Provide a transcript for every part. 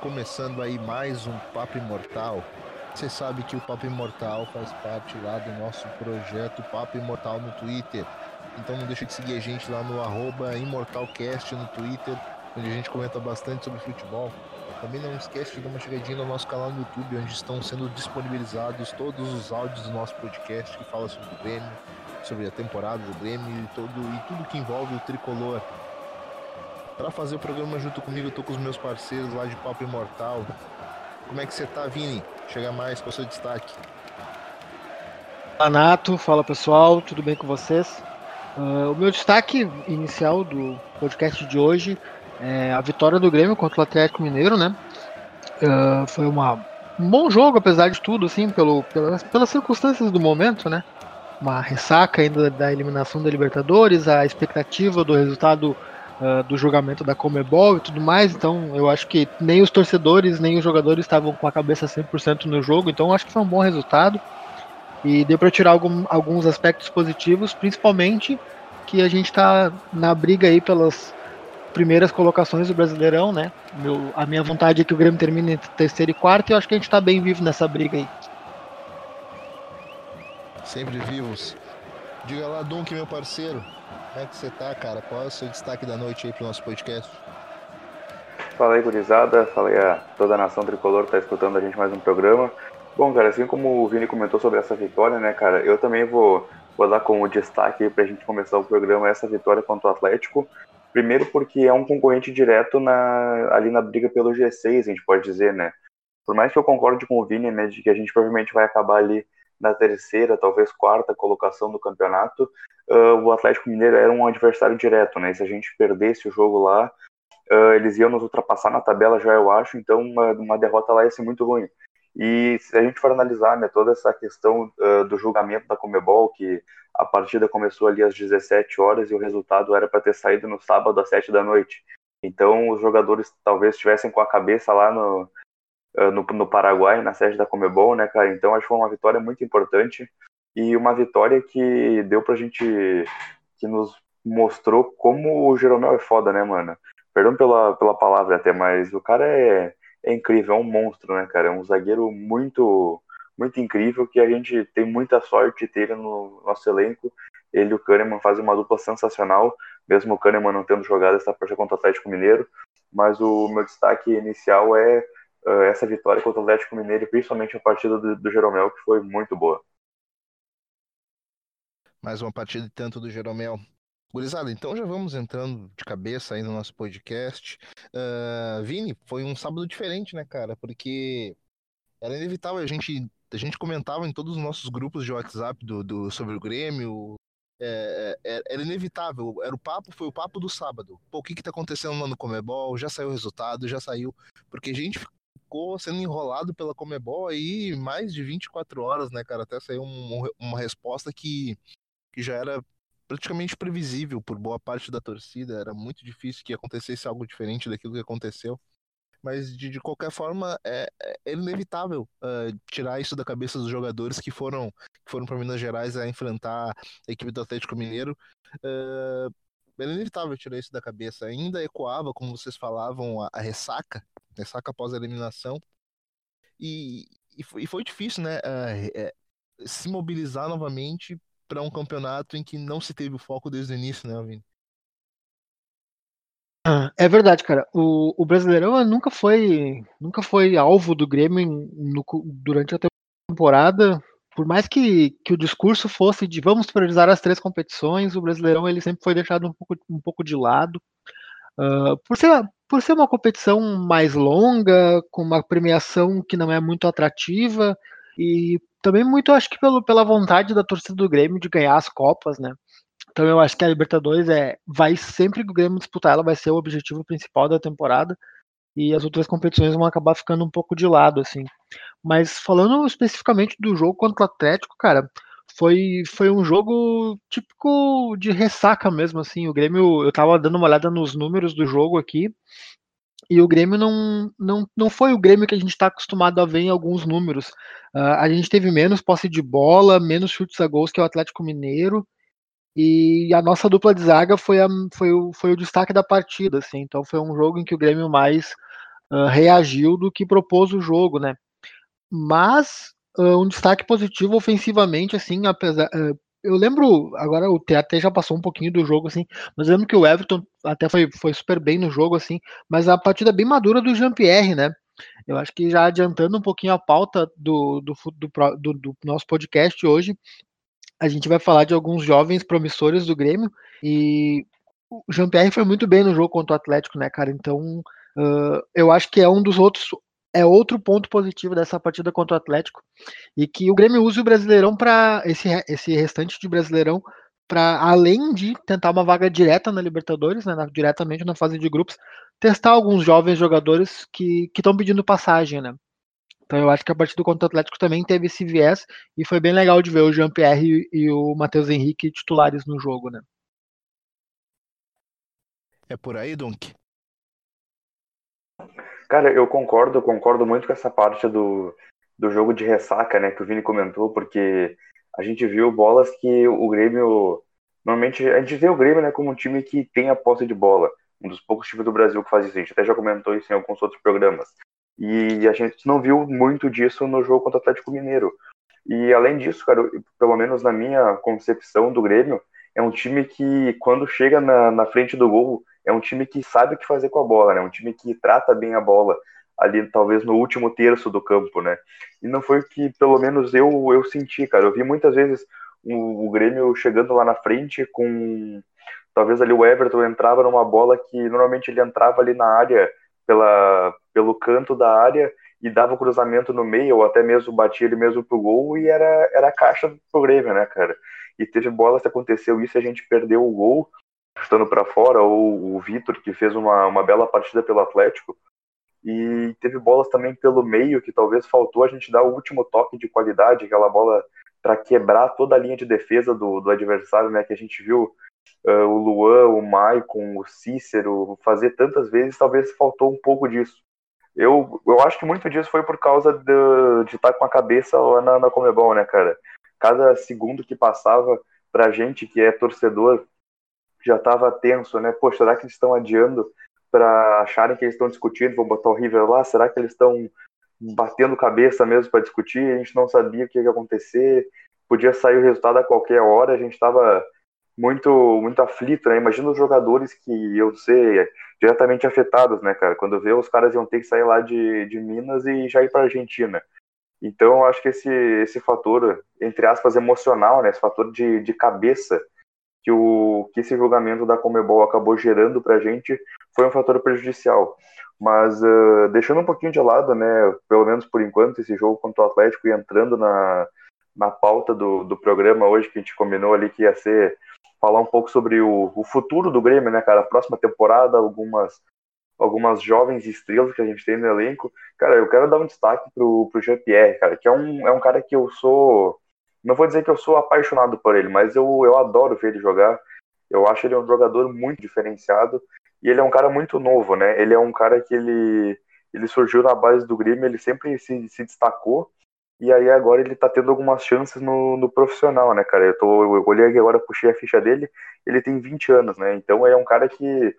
Começando aí mais um Papo Imortal. Você sabe que o Papo Imortal faz parte lá do nosso projeto Papo Imortal no Twitter. Então não deixa de seguir a gente lá no arroba ImortalCast no Twitter, onde a gente comenta bastante sobre futebol. Também não esquece de dar uma chegadinha no nosso canal no YouTube, onde estão sendo disponibilizados todos os áudios do nosso podcast que fala sobre o Grêmio, sobre a temporada do Grêmio e, todo, e tudo que envolve o tricolor. Para fazer o programa junto comigo, eu tô com os meus parceiros lá de Papo Imortal. Como é que você tá, Vini? Chega mais, é o seu destaque? Fala, Nato. Fala, pessoal. Tudo bem com vocês? Uh, o meu destaque inicial do podcast de hoje é a vitória do Grêmio contra o Atlético Mineiro, né? Uh, foi uma, um bom jogo, apesar de tudo, assim, pelo, pelas circunstâncias do momento, né? Uma ressaca ainda da eliminação da Libertadores, a expectativa do resultado uh, do julgamento da Comebol e tudo mais, então eu acho que nem os torcedores, nem os jogadores estavam com a cabeça 100% no jogo, então acho que foi um bom resultado e deu para tirar algum, alguns aspectos positivos, principalmente que a gente está na briga aí pelas primeiras colocações do Brasileirão, né? Meu, a minha vontade é que o Grêmio termine em terceiro e quarto e eu acho que a gente está bem vivo nessa briga aí. Sempre vivos. Diga lá, Dunk, meu parceiro, como é que você tá, cara? Qual é o seu destaque da noite aí pro nosso podcast? Fala aí, gurizada. Fala aí a toda a nação tricolor que tá escutando a gente mais um programa. Bom, cara, assim como o Vini comentou sobre essa vitória, né, cara, eu também vou, vou dar como destaque pra gente começar o programa essa vitória contra o Atlético. Primeiro porque é um concorrente direto na, ali na briga pelo G6, a gente pode dizer, né? Por mais que eu concorde com o Vini, né, de que a gente provavelmente vai acabar ali na terceira, talvez quarta colocação do campeonato, uh, o Atlético Mineiro era um adversário direto, né? Se a gente perdesse o jogo lá, uh, eles iam nos ultrapassar na tabela já, eu acho, então uma, uma derrota lá ia ser muito ruim. E se a gente for analisar né, toda essa questão uh, do julgamento da Comebol, que a partida começou ali às 17 horas e o resultado era para ter saído no sábado às 7 da noite. Então os jogadores talvez estivessem com a cabeça lá no, no, no, Paraguai, na sede da Comebol, né, cara? Então acho que foi uma vitória muito importante e uma vitória que deu pra gente, que nos mostrou como o Jeromel é foda, né, mano? Perdão pela, pela palavra até, mas o cara é, é incrível, é um monstro, né, cara? É um zagueiro muito, muito incrível que a gente tem muita sorte de ter ele no nosso elenco. Ele e o Kahneman fazem uma dupla sensacional, mesmo o Kahneman não tendo jogado essa partida contra o Atlético Mineiro. Mas o meu destaque inicial é uh, essa vitória contra o Atlético Mineiro, principalmente a partida do, do Jeromel, que foi muito boa. Mais uma partida de tanto do Jeromel. Gurizada, então já vamos entrando de cabeça aí no nosso podcast. Uh, Vini, foi um sábado diferente, né, cara? Porque era inevitável, a gente, a gente comentava em todos os nossos grupos de WhatsApp do, do sobre o Grêmio. É, é, era inevitável, era o papo, foi o papo do sábado. Pô, o que que tá acontecendo lá no Comebol? Já saiu o resultado, já saiu. Porque a gente ficou sendo enrolado pela Comebol aí mais de 24 horas, né, cara? Até saiu um, uma resposta que, que já era praticamente previsível por boa parte da torcida. Era muito difícil que acontecesse algo diferente daquilo que aconteceu. Mas de, de qualquer forma, é, é inevitável uh, tirar isso da cabeça dos jogadores que foram, que foram para Minas Gerais a enfrentar a equipe do Atlético Mineiro. Uh, era inevitável tirar isso da cabeça. Ainda ecoava, como vocês falavam, a, a ressaca ressaca após a eliminação. E, e, foi, e foi difícil, né? Uh, se mobilizar novamente para um campeonato em que não se teve o foco desde o início, né, Alvin? Ah, é verdade, cara. O, o Brasileirão nunca foi nunca foi alvo do Grêmio no, durante a temporada. Por mais que, que o discurso fosse de vamos priorizar as três competições, o Brasileirão ele sempre foi deixado um pouco, um pouco de lado. Uh, por, ser, por ser uma competição mais longa, com uma premiação que não é muito atrativa, e também muito, acho que pelo, pela vontade da torcida do Grêmio de ganhar as Copas, né? Então eu acho que a Libertadores é, vai sempre que o Grêmio disputar, ela vai ser o objetivo principal da temporada, e as outras competições vão acabar ficando um pouco de lado, assim. Mas falando especificamente do jogo contra o Atlético, cara, foi, foi um jogo típico de ressaca mesmo, assim. O Grêmio, eu tava dando uma olhada nos números do jogo aqui, e o Grêmio não, não, não foi o Grêmio que a gente está acostumado a ver em alguns números. Uh, a gente teve menos posse de bola, menos chutes a gols que o Atlético Mineiro, e a nossa dupla de zaga foi, a, foi, o, foi o destaque da partida, assim. Então foi um jogo em que o Grêmio mais uh, reagiu do que propôs o jogo, né? Mas uh, um destaque positivo ofensivamente, assim, apesar. Uh, eu lembro, agora o até já passou um pouquinho do jogo, assim, mas eu lembro que o Everton até foi, foi super bem no jogo, assim, mas a partida bem madura do Jean-Pierre, né? Eu acho que já adiantando um pouquinho a pauta do, do, do, do, do nosso podcast hoje, a gente vai falar de alguns jovens promissores do Grêmio e o Jean-Pierre foi muito bem no jogo contra o Atlético, né, cara? Então, uh, eu acho que é um dos outros é outro ponto positivo dessa partida contra o Atlético e que o Grêmio use o Brasileirão para esse, esse restante de Brasileirão para além de tentar uma vaga direta na Libertadores, né, na, diretamente na fase de grupos, testar alguns jovens jogadores que estão pedindo passagem, né? Então eu acho que a partida contra o Atlético também teve esse viés e foi bem legal de ver o Jean-Pierre e o Matheus Henrique titulares no jogo, né? É por aí, Dunk? Cara, eu concordo, concordo muito com essa parte do, do jogo de ressaca, né, que o Vini comentou, porque a gente viu bolas que o Grêmio. Normalmente, a gente vê o Grêmio né, como um time que tem a posse de bola. Um dos poucos times do Brasil que faz isso. A gente até já comentou isso em alguns outros programas. E a gente não viu muito disso no jogo contra o Atlético Mineiro. E além disso, cara, pelo menos na minha concepção do Grêmio, é um time que, quando chega na, na frente do gol, é um time que sabe o que fazer com a bola, né? Um time que trata bem a bola ali, talvez no último terço do campo, né? E não foi o que, pelo menos, eu, eu senti, cara. Eu vi muitas vezes o, o Grêmio chegando lá na frente com. Talvez ali o Everton entrava numa bola que normalmente ele entrava ali na área, pela, pelo canto da área, e dava cruzamento no meio, ou até mesmo batia ele mesmo pro gol, e era, era a caixa pro Grêmio, né, cara? E teve bolas que aconteceu isso a gente perdeu o gol, chutando para fora, ou o Vitor, que fez uma, uma bela partida pelo Atlético. E teve bolas também pelo meio, que talvez faltou a gente dar o último toque de qualidade, aquela bola para quebrar toda a linha de defesa do, do adversário, né? Que a gente viu uh, o Luan, o Maicon, o Cícero fazer tantas vezes, talvez faltou um pouco disso. Eu, eu acho que muito disso foi por causa de, de estar com a cabeça lá na, na Comebol, né, cara? Cada segundo que passava pra gente que é torcedor já estava tenso, né? Poxa, será que eles estão adiando para acharem que eles estão discutindo, vão botar o River lá? Será que eles estão batendo cabeça mesmo para discutir? A gente não sabia o que ia acontecer, podia sair o resultado a qualquer hora, a gente estava muito muito aflito, né? Imagina os jogadores que iam ser diretamente afetados, né, cara? Quando vê os caras iam ter que sair lá de, de Minas e já ir para Argentina. Então, eu acho que esse, esse fator, entre aspas, emocional, né, esse fator de, de cabeça que, o, que esse julgamento da Comebol acabou gerando para a gente foi um fator prejudicial. Mas uh, deixando um pouquinho de lado, né, pelo menos por enquanto, esse jogo contra o Atlético e entrando na, na pauta do, do programa hoje, que a gente combinou ali que ia ser falar um pouco sobre o, o futuro do Grêmio, né, cara? A próxima temporada, algumas algumas jovens estrelas que a gente tem no elenco. Cara, eu quero dar um destaque pro, pro Jean-Pierre, cara, que é um, é um cara que eu sou. Não vou dizer que eu sou apaixonado por ele, mas eu, eu adoro ver ele jogar. Eu acho ele um jogador muito diferenciado. E ele é um cara muito novo, né? Ele é um cara que ele, ele surgiu na base do Grêmio, ele sempre se, se destacou. E aí agora ele tá tendo algumas chances no, no profissional, né, cara? Eu, tô, eu olhei aqui agora, puxei a ficha dele, ele tem 20 anos, né? Então é um cara que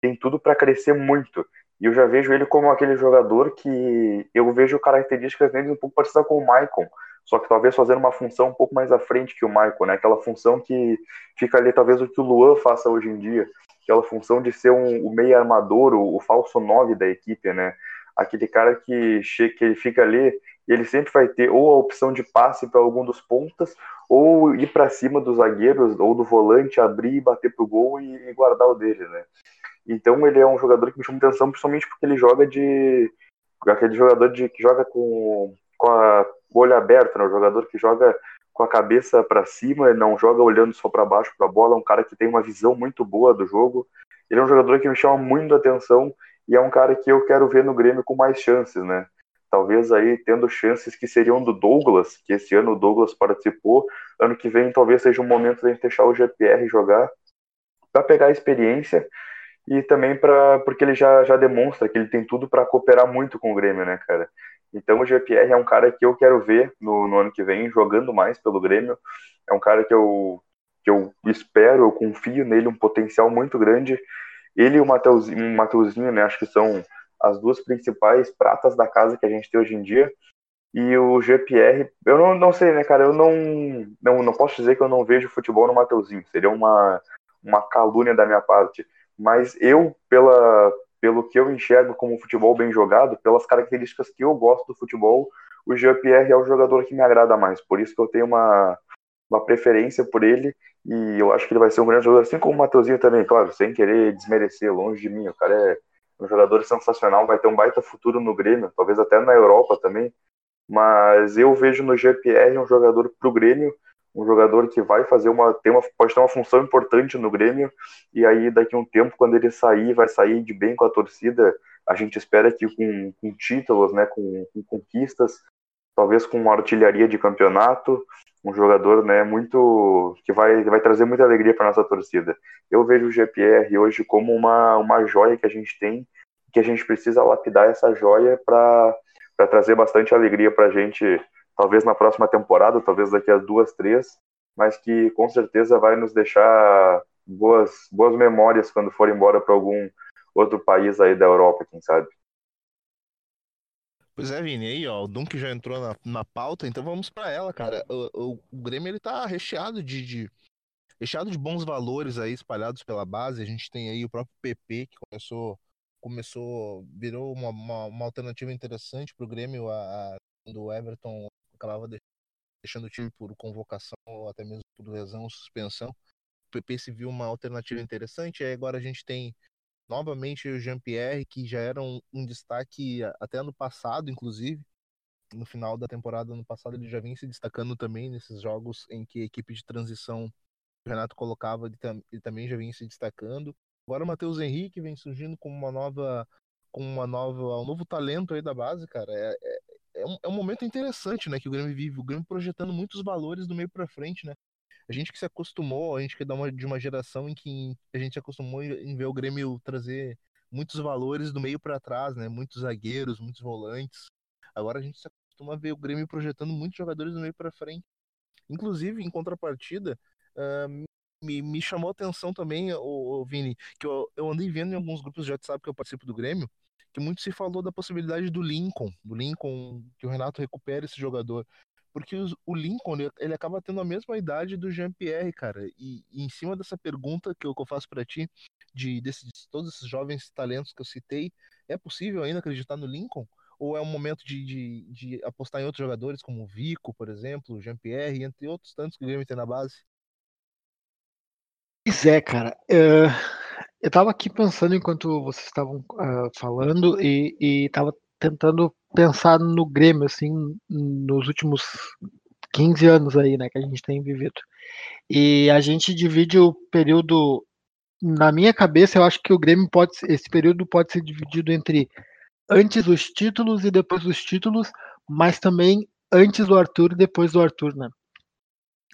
tem tudo para crescer muito. E eu já vejo ele como aquele jogador que eu vejo características nele um pouco parecidas com o Maicon, só que talvez fazendo uma função um pouco mais à frente que o Maicon, né? Aquela função que fica ali talvez o que o Luan faça hoje em dia, aquela função de ser um, o meio armador, o, o falso 9 da equipe, né? Aquele cara que, chega, que ele fica ali ele sempre vai ter ou a opção de passe para algum dos pontas, ou ir para cima dos zagueiros ou do volante, abrir, bater pro gol e, e guardar o dele, né? Então ele é um jogador que me chama atenção, principalmente porque ele joga de. aquele jogador de, que joga com, com a, o olho aberto, né? O jogador que joga com a cabeça para cima, não joga olhando só para baixo para a bola, é um cara que tem uma visão muito boa do jogo. Ele é um jogador que me chama muito atenção e é um cara que eu quero ver no Grêmio com mais chances, né? Talvez aí tendo chances que seriam do Douglas, que esse ano o Douglas participou, ano que vem talvez seja um momento da gente deixar o GPR jogar para pegar a experiência e também para porque ele já, já demonstra que ele tem tudo para cooperar muito com o Grêmio, né, cara? Então o GPR é um cara que eu quero ver no, no, ano que vem jogando mais pelo Grêmio. É um cara que eu, que eu espero, eu confio nele um potencial muito grande. Ele e o Mateuzinho, o Mateuzinho né, acho que são as duas principais pratas da casa que a gente tem hoje em dia. E o GPR, eu não, não sei, né, cara? Eu não, não, não posso dizer que eu não vejo futebol no Mateuzinho. Seria uma, uma calúnia da minha parte. Mas eu, pela, pelo que eu enxergo como futebol bem jogado, pelas características que eu gosto do futebol, o GPR é o jogador que me agrada mais. Por isso que eu tenho uma, uma preferência por ele. E eu acho que ele vai ser um grande jogador, assim como o Mateuzinho também, claro, sem querer desmerecer, longe de mim. O cara é um jogador sensacional, vai ter um baita futuro no Grêmio, talvez até na Europa também. Mas eu vejo no GPR um jogador pro Grêmio, um jogador que vai fazer uma, tem uma, pode ter uma função importante no Grêmio, e aí daqui a um tempo, quando ele sair, vai sair de bem com a torcida. A gente espera que com, com títulos, né, com, com conquistas, talvez com uma artilharia de campeonato, um jogador né, muito que vai, vai trazer muita alegria para nossa torcida. Eu vejo o GPR hoje como uma, uma joia que a gente tem, que a gente precisa lapidar essa joia para trazer bastante alegria para a gente, talvez na próxima temporada, talvez daqui a duas, três, mas que com certeza vai nos deixar boas, boas memórias quando for embora para algum outro país aí da Europa, quem sabe. Pois é, Vini, aí ó, o Dunk já entrou na, na pauta, então vamos para ela, cara. O, o, o, Grêmio ele tá recheado de, de, recheado de bons valores aí espalhados pela base. A gente tem aí o próprio PP que começou começou virou uma, uma, uma alternativa interessante para o Grêmio a, a, quando o Everton acabava deixando o time por convocação ou até mesmo por lesão, suspensão. O PP se viu uma alternativa interessante. Aí agora a gente tem novamente o Jean-Pierre, que já era um, um, destaque até ano passado, inclusive. No final da temporada ano passado, ele já vinha se destacando também nesses jogos em que a equipe de transição o Renato colocava, ele, tam, ele também já vinha se destacando. Agora o Matheus Henrique vem surgindo como uma nova, com uma nova, um novo talento aí da base, cara. É, é, é, um, é um momento interessante, né, que o Grêmio vive. O Grêmio projetando muitos valores do meio para frente, né? A gente que se acostumou, a gente que é de uma geração em que a gente se acostumou em ver o Grêmio trazer muitos valores do meio para trás, né? Muitos zagueiros, muitos volantes. Agora a gente se acostuma a ver o Grêmio projetando muitos jogadores do meio para frente. Inclusive, em contrapartida, uh, me, me chamou a atenção também, o Vini, que eu, eu andei vendo em alguns grupos de WhatsApp que eu participo do Grêmio, que muito se falou da possibilidade do Lincoln, do Lincoln, que o Renato recupere esse jogador porque o Lincoln ele acaba tendo a mesma idade do Jean-Pierre, cara. E, e, em cima dessa pergunta que eu, que eu faço para ti, de, desse, de todos esses jovens talentos que eu citei, é possível ainda acreditar no Lincoln? Ou é um momento de, de, de apostar em outros jogadores, como o Vico, por exemplo, o Jean-Pierre, entre outros tantos que o Grêmio tem na base? Pois é, cara. Uh, eu tava aqui pensando enquanto vocês estavam uh, falando e, e tava tentando pensar no Grêmio, assim, nos últimos 15 anos aí, né, que a gente tem vivido. E a gente divide o período, na minha cabeça, eu acho que o Grêmio pode, esse período pode ser dividido entre antes dos títulos e depois dos títulos, mas também antes do Arthur e depois do Arthur, né?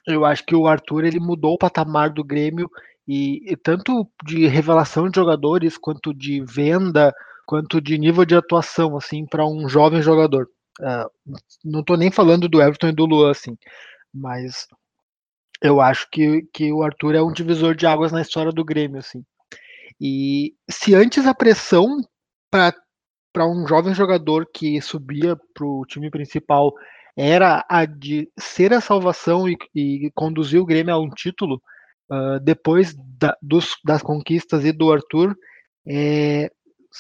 Eu acho que o Arthur ele mudou o patamar do Grêmio e, e tanto de revelação de jogadores quanto de venda, quanto de nível de atuação assim para um jovem jogador. Uh, não estou nem falando do Everton e do Luan assim, mas eu acho que, que o Arthur é um divisor de águas na história do Grêmio assim. E se antes a pressão para um jovem jogador que subia para o time principal era a de ser a salvação e, e conduzir o Grêmio a um título, uh, depois da, dos, das conquistas e do Arthur, é,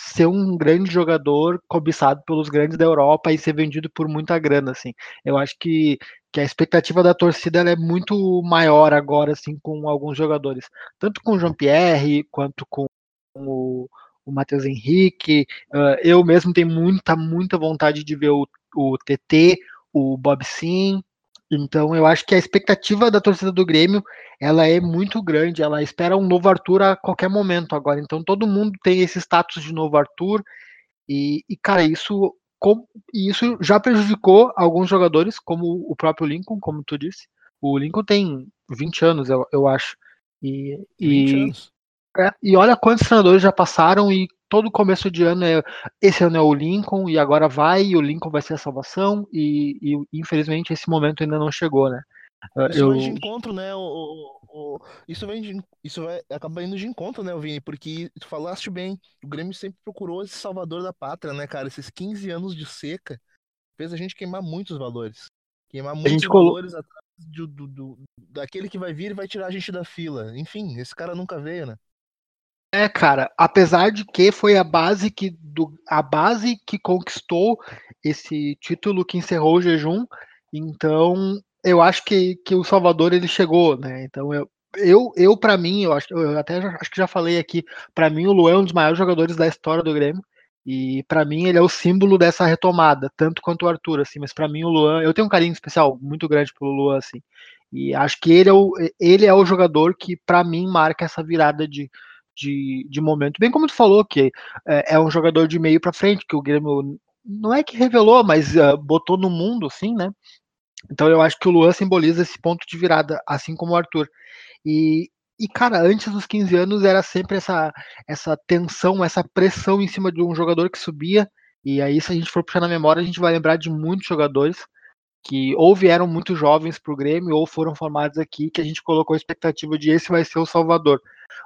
ser um grande jogador cobiçado pelos grandes da Europa e ser vendido por muita grana, assim. Eu acho que, que a expectativa da torcida é muito maior agora, assim, com alguns jogadores. Tanto com o Jean-Pierre, quanto com o, o Matheus Henrique. Uh, eu mesmo tenho muita, muita vontade de ver o, o TT, o Bob Sim, então eu acho que a expectativa da torcida do Grêmio ela é muito grande, ela espera um novo Arthur a qualquer momento agora. Então todo mundo tem esse status de novo Arthur e, e cara, isso com, isso já prejudicou alguns jogadores, como o próprio Lincoln, como tu disse. O Lincoln tem 20 anos, eu, eu acho. E, e, é, e olha quantos treinadores já passaram e todo começo de ano é esse ano é o Lincoln e agora vai e o Lincoln vai ser a salvação e, e infelizmente esse momento ainda não chegou, né? Isso eu... de encontro, né, o, isso vem de, isso vai acabar indo de encontro, né, Vini? Porque tu falaste bem, o Grêmio sempre procurou esse salvador da pátria, né, cara? Esses 15 anos de seca fez a gente queimar muitos valores. Queimar muitos valores colo... atrás do, do, do, daquele que vai vir e vai tirar a gente da fila. Enfim, esse cara nunca veio, né? É, cara, apesar de que foi a base que do, a base que conquistou esse título que encerrou o jejum, então eu acho que, que o Salvador ele chegou, né? Então eu eu, eu para mim, eu acho, eu até já, acho que já falei aqui, para mim o Luan é um dos maiores jogadores da história do Grêmio. E para mim ele é o símbolo dessa retomada, tanto quanto o Arthur, assim, mas para mim o Luan, eu tenho um carinho especial muito grande pelo Luan, assim. E acho que ele é o, ele é o jogador que para mim marca essa virada de, de, de momento. Bem como tu falou que é, é um jogador de meio para frente que o Grêmio não é que revelou, mas uh, botou no mundo, assim, né? Então eu acho que o Luan simboliza esse ponto de virada, assim como o Arthur. E, e, cara, antes dos 15 anos era sempre essa, essa tensão, essa pressão em cima de um jogador que subia. E aí, se a gente for puxar na memória, a gente vai lembrar de muitos jogadores que ou vieram muito jovens para o Grêmio ou foram formados aqui, que a gente colocou a expectativa de esse vai ser o Salvador.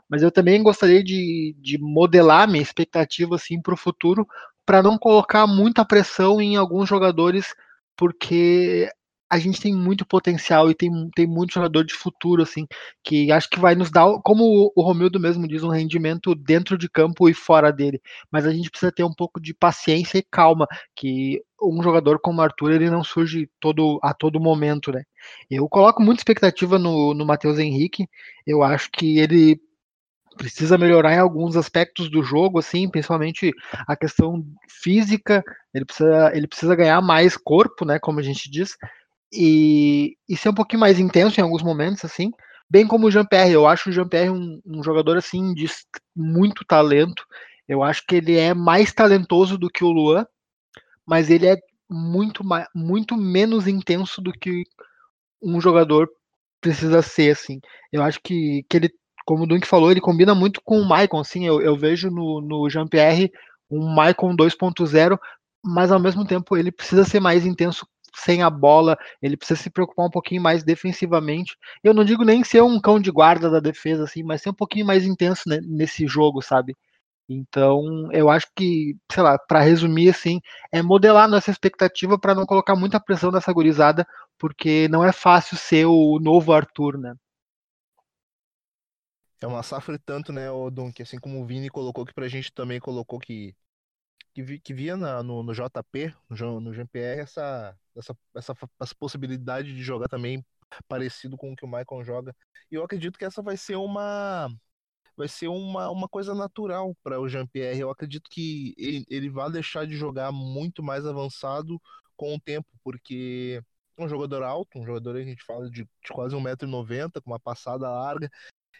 Mas eu também gostaria de, de modelar minha expectativa assim, para o futuro, para não colocar muita pressão em alguns jogadores, porque a gente tem muito potencial e tem, tem muito jogador de futuro, assim, que acho que vai nos dar, como o Romildo mesmo diz, um rendimento dentro de campo e fora dele. Mas a gente precisa ter um pouco de paciência e calma, que um jogador como o Arthur, ele não surge todo, a todo momento, né? Eu coloco muita expectativa no, no Matheus Henrique, eu acho que ele precisa melhorar em alguns aspectos do jogo, assim, principalmente a questão física, ele precisa, ele precisa ganhar mais corpo, né, como a gente diz, e, e ser um pouquinho mais intenso em alguns momentos, assim, bem como o Jean-Pierre. Eu acho o Jean-Pierre um, um, jogador, assim, de muito talento. Eu acho que ele é mais talentoso do que o Luan, mas ele é muito, muito menos intenso do que um jogador precisa ser, assim. Eu acho que, que ele, como o Dunk falou, ele combina muito com o Maicon, assim, eu, eu vejo no, no Jean-Pierre um Maicon 2.0, mas ao mesmo tempo ele precisa ser mais intenso sem a bola, ele precisa se preocupar um pouquinho mais defensivamente. Eu não digo nem ser um cão de guarda da defesa, assim, mas ser um pouquinho mais intenso né, nesse jogo, sabe? Então, eu acho que, sei lá, para resumir assim, é modelar nossa expectativa para não colocar muita pressão nessa gurizada, porque não é fácil ser o novo Arthur, né? É uma safra tanto, né, o Dunk, assim como o Vini colocou que pra gente também colocou que que, vi, que via na, no, no, JP, no, no GPR, essa, essa, essa, essa possibilidade de jogar também parecido com o que o Michael joga. E eu acredito que essa vai ser uma vai ser uma, uma coisa natural para o Jean-Pierre. Eu acredito que ele, ele vai deixar de jogar muito mais avançado com o tempo, porque é um jogador alto, um jogador que a gente fala de, de quase 1,90m, com uma passada larga,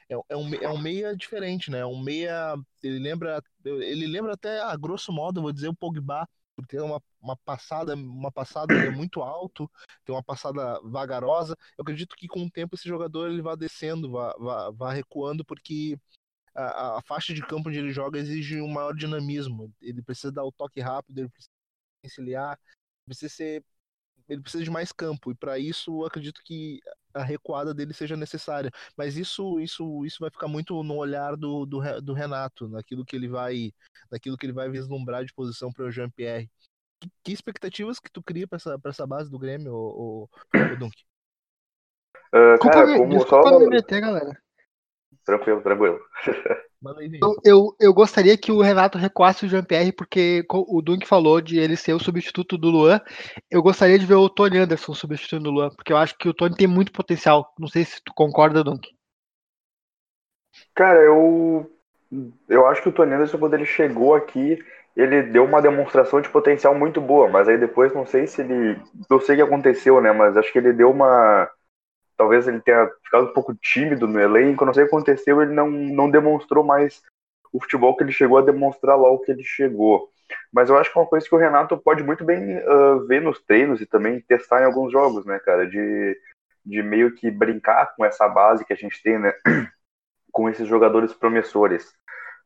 é, é, um, é um meia diferente, né? Um meia. Ele lembra. Ele lembra até, a grosso modo, vou dizer, o Pogba, ter uma, uma passada, uma passada é muito alto, tem uma passada vagarosa. Eu acredito que com o tempo esse jogador ele vai descendo, vai recuando, porque a, a, faixa de campo onde ele joga exige um maior dinamismo. Ele precisa dar o toque rápido, ele precisa conciliar, precisa ser ele precisa de mais campo e para isso acredito que a recuada dele seja necessária. Mas isso isso isso vai ficar muito no olhar do, do, do Renato, naquilo que ele vai naquilo que ele vai vislumbrar de posição para o Jean Pierre. Que, que, expectativas que tu cria para essa para essa base do Grêmio, o, o, o Dunk? Uh, cara, como só... meter, galera. Tranquilo, tranquilo. Eu, eu, eu, gostaria que o Renato recuasse o Jean-Pierre, porque o Dunk falou de ele ser o substituto do Luan. Eu gostaria de ver o Tony Anderson substituindo o Luan, porque eu acho que o Tony tem muito potencial. Não sei se tu concorda, Dunk. Cara, eu, eu acho que o Tony Anderson, quando ele chegou aqui, ele deu uma demonstração de potencial muito boa, mas aí depois não sei se ele. Não sei o que aconteceu, né? Mas acho que ele deu uma talvez ele tenha ficado um pouco tímido no elenco, não sei o que aconteceu, ele não, não demonstrou mais o futebol que ele chegou a demonstrar logo que ele chegou. Mas eu acho que é uma coisa que o Renato pode muito bem uh, ver nos treinos e também testar em alguns jogos, né, cara? De, de meio que brincar com essa base que a gente tem, né? com esses jogadores promissores.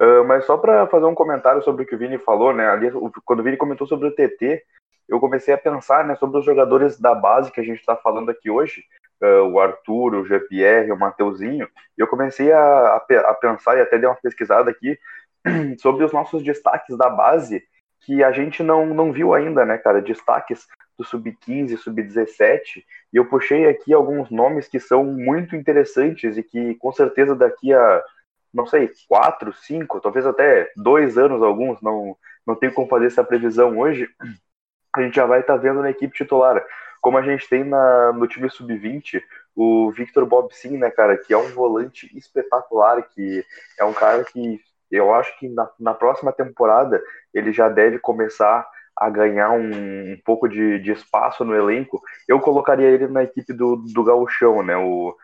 Uh, mas só para fazer um comentário sobre o que o Vini falou, né? Ali, quando o Vini comentou sobre o TT, eu comecei a pensar né, sobre os jogadores da base que a gente está falando aqui hoje, o Arthur, o Jean-Pierre, o Mateuzinho, eu comecei a, a, pensar e até dei uma pesquisada aqui sobre os nossos destaques da base que a gente não, não viu ainda, né, cara? Destaques do Sub-15, Sub-17, e eu puxei aqui alguns nomes que são muito interessantes e que com certeza daqui a, não sei, quatro, cinco, talvez até dois anos alguns, não, não tenho como fazer essa previsão hoje, a gente já vai estar tá vendo na equipe titular como a gente tem na, no time sub-20 o Victor Bob Sim, né, cara, que é um volante espetacular, que é um cara que eu acho que na, na próxima temporada ele já deve começar a ganhar um, um pouco de, de, espaço no elenco. Eu colocaria ele na equipe do, do Gauchão, né, o,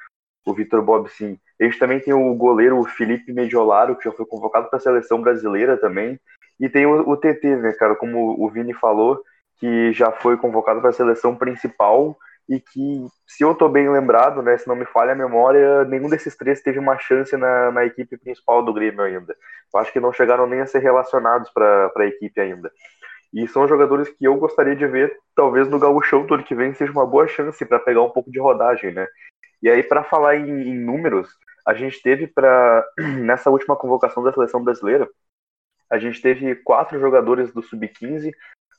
o Victor Bob Sim. A gente também tem o goleiro Felipe Mediolaro, que já foi convocado para a seleção brasileira também. E tem o, o TT, né, cara, como o Vini falou, que já foi convocado para a seleção principal e que, se eu estou bem lembrado, né, se não me falha a memória, nenhum desses três teve uma chance na, na equipe principal do Grêmio ainda. Eu acho que não chegaram nem a ser relacionados para a equipe ainda. E são jogadores que eu gostaria de ver, talvez no gauchão do ano que vem seja uma boa chance para pegar um pouco de rodagem, né? E aí, para falar em, em, números, a gente teve para nessa última convocação da seleção brasileira, a gente teve quatro jogadores do sub-15,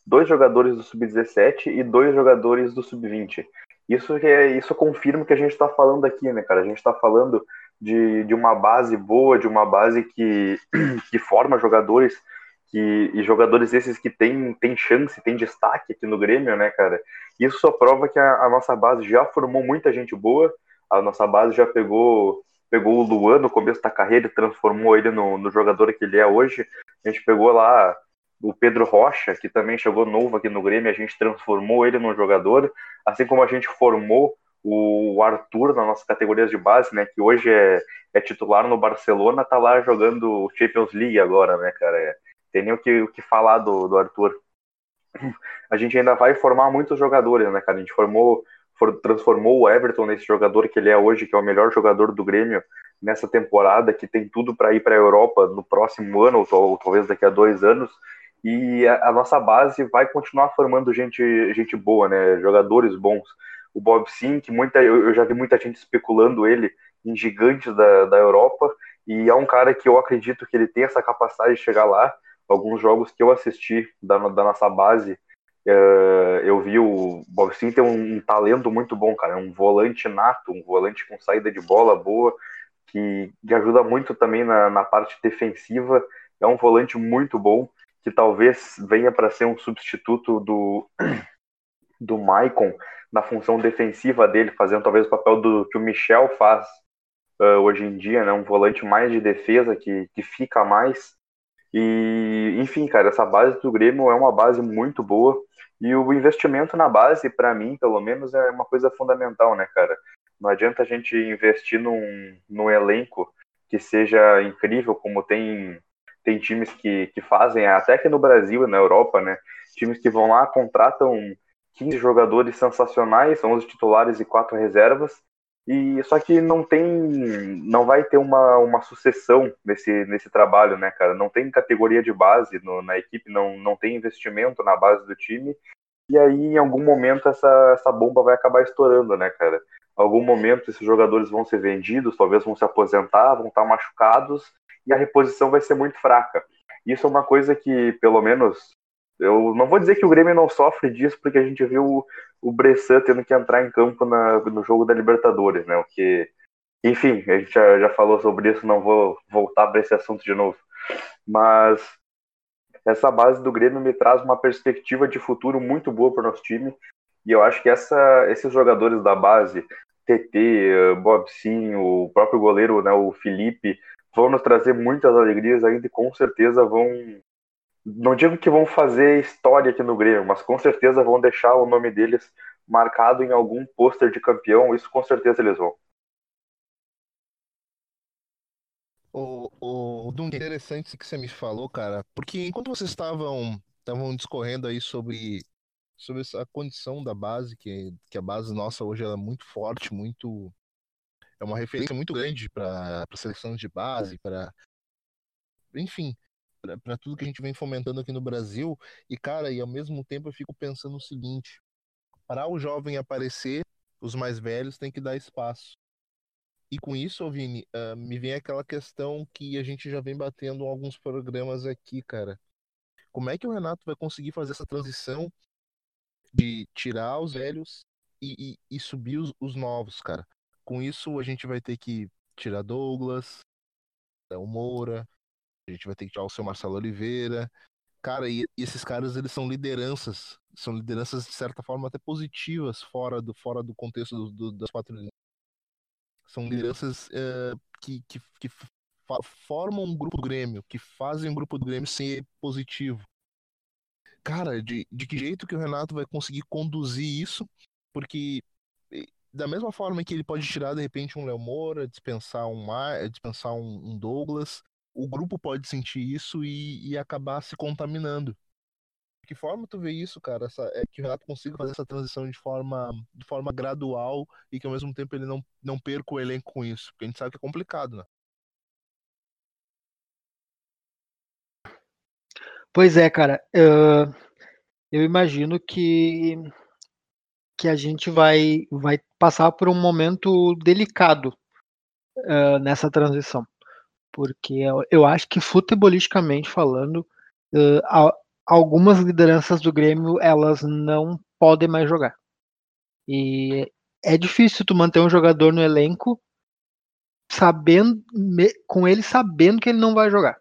dois jogadores do sub-17 e dois jogadores do sub-20. Isso é, isso confirma o que a gente está falando aqui, né, cara? A gente está falando de, de uma base boa, de uma base que, que forma jogadores que, e jogadores esses que têm tem chance, tem destaque aqui no Grêmio, né, cara? Isso só prova que a, a, nossa base já formou muita gente boa, a nossa base já pegou pegou o Luan no começo da carreira e transformou ele no, no jogador que ele é hoje. A gente pegou lá o Pedro Rocha, que também chegou novo aqui no Grêmio, a gente transformou ele num jogador, assim como a gente formou o Arthur na nossa categoria de base, né, que hoje é, é titular no Barcelona, tá lá jogando Champions League agora, né, cara, é, tem nem o que, o que falar do, do Arthur. A gente ainda vai formar muitos jogadores, né, cara, a gente formou, for, transformou o Everton nesse jogador que ele é hoje, que é o melhor jogador do Grêmio nessa temporada, que tem tudo para ir para a Europa no próximo ano, ou, ou talvez daqui a dois anos, e a, a, nossa base vai continuar formando gente, gente boa, né? Jogadores bons. O Bob Sim, que muita, eu, já vi muita gente especulando ele em gigantes da, da Europa, e é um cara que eu acredito que ele tem essa capacidade de chegar lá. Alguns jogos que eu assisti da, da nossa base, uh, eu vi o Bob Sim ter um, um, talento muito bom, cara. É um volante nato, um volante com saída de bola boa, que, que ajuda muito também na, na parte defensiva. É um volante muito bom que talvez venha para ser um substituto do, do Maicon na função defensiva dele, fazendo talvez o papel do que o Michel faz uh, hoje em dia, né? Um volante mais de defesa que, que fica mais. E, enfim, cara, essa base do Grêmio é uma base muito boa. E o investimento na base, para mim, pelo menos, é uma coisa fundamental, né, cara? Não adianta a gente investir num, num elenco que seja incrível, como tem tem times que, que fazem, até que no Brasil e na Europa, né? Times que vão lá, contratam 15 jogadores sensacionais, 11 titulares e 4 reservas, e só que não tem, não vai ter uma, uma sucessão nesse, nesse trabalho, né, cara? Não tem categoria de base no, na equipe, não, não tem investimento na base do time, e aí em algum momento essa, essa bomba vai acabar estourando, né, cara? Em algum momento esses jogadores vão ser vendidos, talvez vão se aposentar, vão estar machucados, e a reposição vai ser muito fraca. Isso é uma coisa que, pelo menos, eu não vou dizer que o Grêmio não sofre disso, porque a gente viu o, Bressan tendo que entrar em campo na, no jogo da Libertadores, né? O que, enfim, a gente já, já falou sobre isso, não vou voltar para esse assunto de novo. Mas essa base do Grêmio me traz uma perspectiva de futuro muito boa para o nosso time. E eu acho que essa, esses jogadores da base, TT, Bob Sim, o próprio goleiro, né, o Felipe, vão nos trazer muitas alegrias ainda e com certeza vão. Não digo que vão fazer história aqui no Grêmio, mas com certeza vão deixar o nome deles marcado em algum pôster de campeão, isso com certeza eles vão. O, o, o interessante isso que você me falou, cara, porque enquanto vocês estavam estavam discorrendo aí sobre sobre essa condição da base, que, que a base nossa hoje é muito forte, muito é uma referência muito grande para seleções de base, para enfim, para tudo que a gente vem fomentando aqui no Brasil. E cara, e ao mesmo tempo eu fico pensando o seguinte: para o jovem aparecer, Os mais velhos têm que dar espaço. E com isso, Vini, uh, me vem aquela questão que a gente já vem batendo em alguns programas aqui, cara. Como é que o Renato vai conseguir fazer essa transição de tirar os velhos e, e, e subir os, os, novos, cara? Com isso, a gente vai ter que tirar Douglas, o Moura, a gente vai ter que tirar o seu Marcelo Oliveira. Cara, e, e esses caras, eles são lideranças, são lideranças de certa forma até positivas fora do, fora do contexto do, do, das quatro são lideranças uh, que, que, que formam um grupo do Grêmio, que fazem o grupo do Grêmio ser positivo. Cara, de, de que jeito que o Renato vai conseguir conduzir isso? Porque da mesma forma que ele pode tirar de repente um Léo Moura, dispensar um Mar, dispensar um, um, Douglas, o grupo pode sentir isso e, e acabar se contaminando que forma tu vê isso, cara? Essa, é que o Renato consiga fazer essa transição de forma, de forma gradual e que ao mesmo tempo ele não, não perca o elenco com isso? Porque a gente sabe que é complicado, né? Pois é, cara. Uh, eu imagino que, que a gente vai, vai passar por um momento delicado uh, nessa transição. Porque eu, eu acho que futebolisticamente falando, uh, algumas lideranças do Grêmio elas não podem mais jogar. E é difícil tu manter um jogador no elenco sabendo com ele sabendo que ele não vai jogar.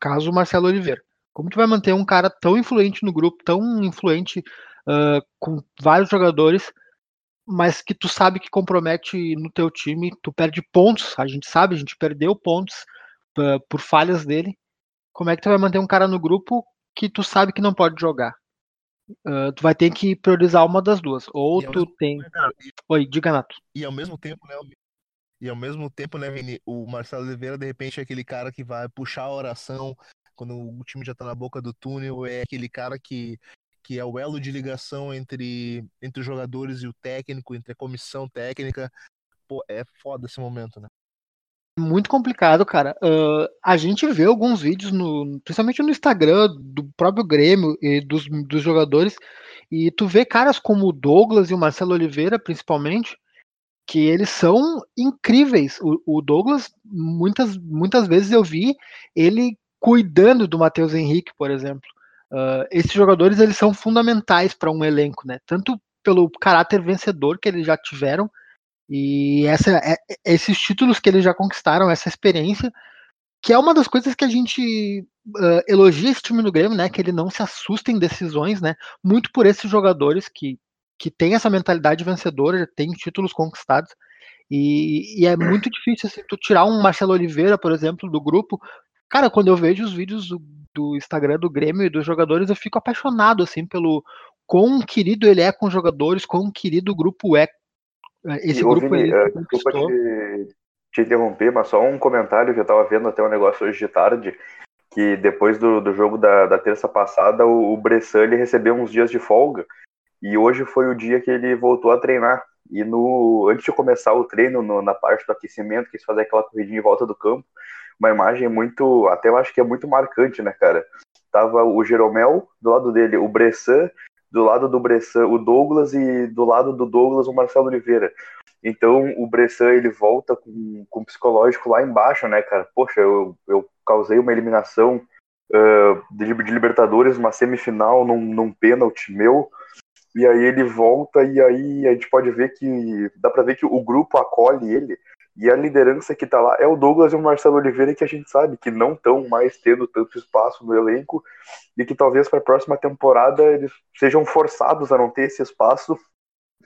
Caso Marcelo Oliveira. Como tu vai manter um cara tão influente no grupo, tão influente uh, com vários jogadores, mas que tu sabe que compromete no teu time, tu perde pontos, a gente sabe, a gente perdeu pontos uh, por falhas dele, como é que tu vai manter um cara no grupo que tu sabe que não pode jogar? Uh, tu vai ter que priorizar uma das duas. Ou tu tem. Oi, diga, Nato. E ao mesmo tempo, né? E ao mesmo tempo, né, Vini, o Marcelo Oliveira, de repente, é aquele cara que vai puxar a oração quando o time já tá na boca do túnel, é aquele cara que, que é o elo de ligação entre, entre os jogadores e o técnico, entre a comissão técnica. Pô, é foda esse momento, né? muito complicado, cara. Uh, a gente vê alguns vídeos, no, principalmente no Instagram, do próprio Grêmio e dos, dos jogadores, e tu vê caras como o Douglas e o Marcelo Oliveira, principalmente, que eles são incríveis. O, o Douglas, muitas, muitas vezes eu vi ele cuidando do Matheus Henrique, por exemplo. Uh, esses jogadores eles são fundamentais para um elenco, né? Tanto pelo caráter vencedor que eles já tiveram, e essa, é, esses títulos que eles já conquistaram, essa experiência, que é uma das coisas que a gente uh, elogia esse time do Grêmio, né? Que ele não se assusta em decisões, né? Muito por esses jogadores que, que têm essa mentalidade vencedora, já têm títulos conquistados. E, e, é muito difícil assim, tu tirar um Marcelo Oliveira, por exemplo, do grupo. Cara, quando eu vejo os vídeos do, do Instagram do Grêmio e dos jogadores, eu fico apaixonado assim pelo quão querido ele é com os jogadores, quão querido o grupo é é, esse e, grupo Vini, uh, desculpa te, te, interromper, mas só um comentário que eu tava vendo até um negócio hoje de tarde, que depois do, do jogo da, da terça passada, o, o Bressan ele recebeu uns dias de folga, e hoje foi o dia que ele voltou a treinar. E no antes de começar o treino, no, na parte do aquecimento, quis fazer aquela corridinha em volta do campo, uma imagem muito, até eu acho que é muito marcante, né, cara? Tava o Jeromel, do lado dele o Bressan do lado do Bressan o Douglas e do lado do Douglas o Marcelo Oliveira. Então o Bressan ele volta com, com psicológico lá embaixo, né, cara? Poxa, eu, eu causei uma eliminação uh, de, de, Libertadores, uma semifinal num, num pênalti meu. E aí ele volta e aí a gente pode ver que dá para ver que o grupo acolhe ele e a liderança que tá lá é o Douglas e o Marcelo Oliveira, que a gente sabe que não estão mais tendo tanto espaço no elenco e que talvez para a próxima temporada eles sejam forçados a não ter esse espaço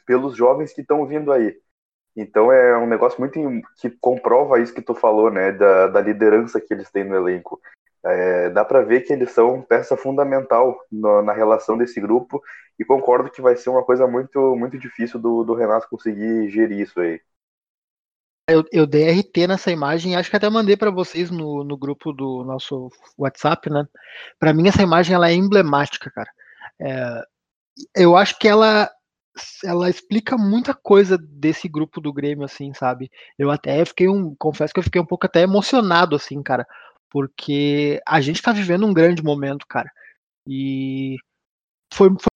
pelos jovens que estão vindo aí. Então é um negócio muito que comprova isso que tu falou, né, da, da liderança que eles têm no elenco. É, dá para ver que eles são peça fundamental no, na relação desse grupo e concordo que vai ser uma coisa muito muito difícil do, do Renato conseguir gerir isso aí. Eu, eu dei RT nessa imagem, acho que até mandei para vocês no, no grupo do nosso WhatsApp, né? Para mim essa imagem ela é emblemática, cara. É, eu acho que ela ela explica muita coisa desse grupo do Grêmio, assim, sabe? Eu até fiquei um, confesso que eu fiquei um pouco até emocionado, assim, cara, porque a gente tá vivendo um grande momento, cara. E foi, foi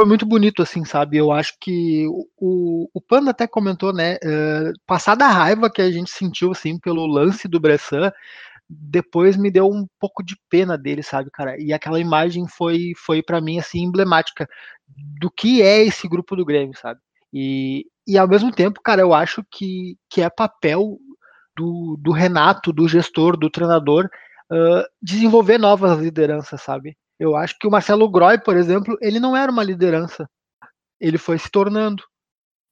foi muito bonito, assim, sabe? Eu acho que o, o Panda até comentou, né? Uh, passada a raiva que a gente sentiu, assim, pelo lance do Bressan, depois me deu um pouco de pena dele, sabe, cara? E aquela imagem foi, foi para mim, assim, emblemática do que é esse grupo do Grêmio, sabe? E, e ao mesmo tempo, cara, eu acho que, que é papel do, do Renato, do gestor, do treinador, uh, desenvolver novas lideranças, sabe? Eu acho que o Marcelo Groy, por exemplo, ele não era uma liderança. Ele foi se tornando.